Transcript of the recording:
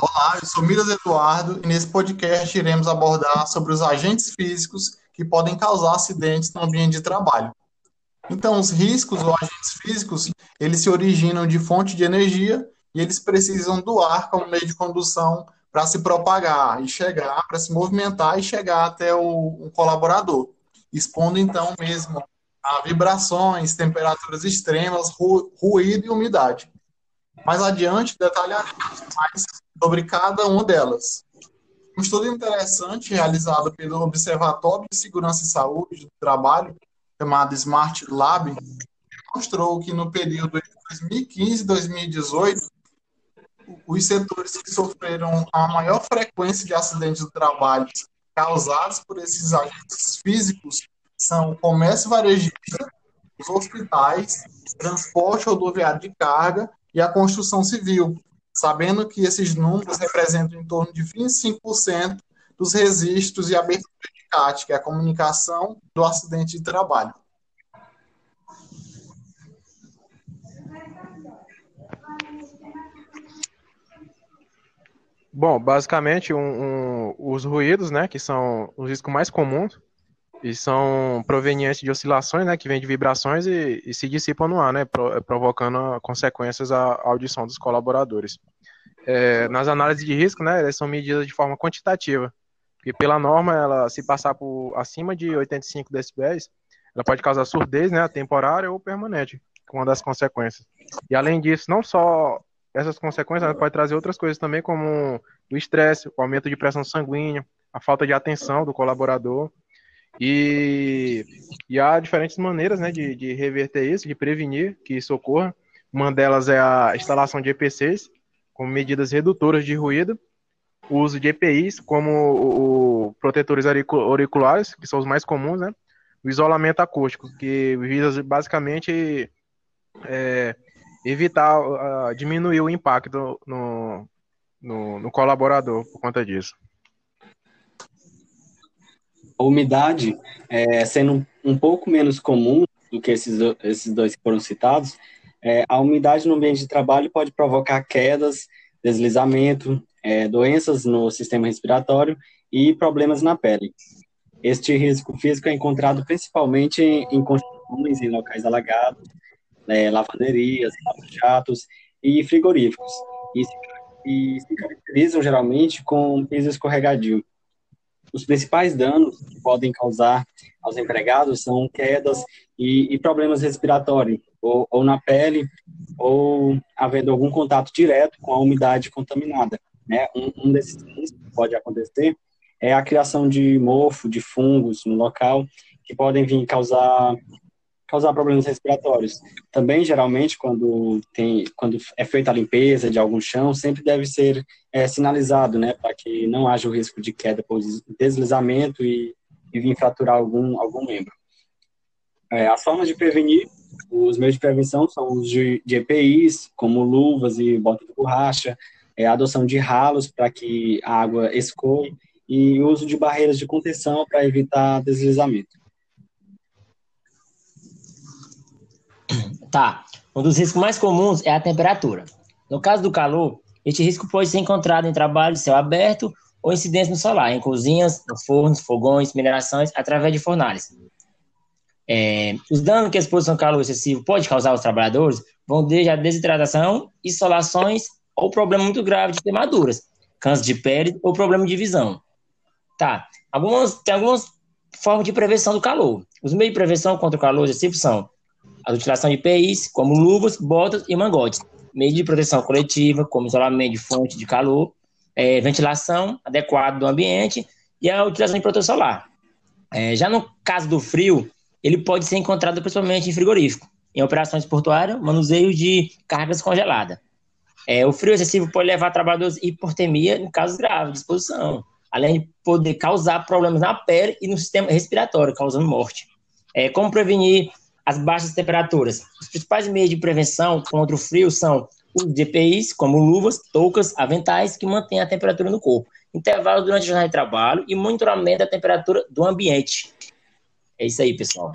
Olá, eu sou Miras Eduardo e nesse podcast iremos abordar sobre os agentes físicos que podem causar acidentes no ambiente de trabalho. Então, os riscos ou agentes físicos, eles se originam de fonte de energia e eles precisam do ar como meio de condução para se propagar e chegar, para se movimentar e chegar até o, colaborador, expondo então mesmo a vibrações, temperaturas extremas, ru, ruído e umidade. Mais adiante, detalharemos mais sobre cada uma delas. Um estudo interessante realizado pelo Observatório de Segurança e Saúde do Trabalho, chamado Smart Lab, mostrou que no período de 2015 e 2018, os setores que sofreram a maior frequência de acidentes do trabalho causados por esses agentes físicos são o comércio varejista, os hospitais, transporte rodoviário de carga e a construção civil, sabendo que esses números representam em torno de 25% dos registros e abertura de CAT, que é a comunicação do acidente de trabalho. Bom, basicamente, um, um, os ruídos, né, que são os riscos mais comuns, e são provenientes de oscilações, né, que vêm de vibrações e, e se dissipam no ar, né, provocando consequências à audição dos colaboradores. É, nas análises de risco, né, elas são medidas de forma quantitativa, porque pela norma, ela se passar por acima de 85 decibéis, ela pode causar surdez, né, temporária ou permanente, com uma das consequências. E além disso, não só essas consequências, ela pode trazer outras coisas também, como o estresse, o aumento de pressão sanguínea, a falta de atenção do colaborador, e, e há diferentes maneiras né, de, de reverter isso, de prevenir que isso ocorra. Uma delas é a instalação de EPCs, como medidas redutoras de ruído, o uso de EPIs, como o, o protetores auriculares, que são os mais comuns, né? o isolamento acústico, que visa basicamente é, evitar, uh, diminuir o impacto no, no, no colaborador por conta disso a umidade, é, sendo um pouco menos comum do que esses, esses dois que foram citados, é, a umidade no ambiente de trabalho pode provocar quedas, deslizamento, é, doenças no sistema respiratório e problemas na pele. Este risco físico é encontrado principalmente em construções, em locais alagados, é, lavanderias, jatos e frigoríficos, e se, e se caracterizam geralmente com piso escorregadio. Os principais danos que podem causar aos empregados são quedas e, e problemas respiratórios, ou, ou, na pele, ou havendo algum contato direto com a umidade contaminada. Né? Um, um desses riscos que pode acontecer é a criação de mofo, de fungos no local, que podem vir causar causar problemas respiratórios. Também, geralmente, quando, tem, quando é feita a limpeza de algum chão, sempre deve ser é, sinalizado, né, para que não haja o risco de queda por deslizamento e, e vir fraturar algum, algum membro. É, as formas de prevenir, os meios de prevenção são os de, de EPIs, como luvas e bota de borracha, é, a adoção de ralos para que a água escoe e o uso de barreiras de contenção para evitar deslizamento. Tá. Um dos riscos mais comuns é a temperatura. No caso do calor, este risco pode ser encontrado em trabalho de céu aberto ou incidência no solar, em cozinhas, nos fornos, fogões, minerações, através de fornalhas. É, os danos que a exposição ao calor excessivo pode causar aos trabalhadores vão desde a desidratação, insolações ou problema muito grave de queimaduras, câncer de pele ou problema de visão. Tá. Algumas, tem algumas formas de prevenção do calor. Os meios de prevenção contra o calor excessivo são a utilização de EPIs, como luvas, botas e mangotes, meios de proteção coletiva, como isolamento de fonte de calor, é, ventilação adequada do ambiente e a utilização de proteção solar. É, já no caso do frio, ele pode ser encontrado principalmente em frigorífico, em operações portuárias, manuseio de cargas congeladas. É, o frio excessivo pode levar a trabalhadores à hipotermia em casos graves de exposição, além de poder causar problemas na pele e no sistema respiratório, causando morte. É, como prevenir as baixas temperaturas. Os principais meios de prevenção contra o frio são os DPIs, como luvas, toucas, aventais, que mantêm a temperatura no corpo, intervalo durante a jornada de trabalho e monitoramento da temperatura do ambiente. É isso aí, pessoal.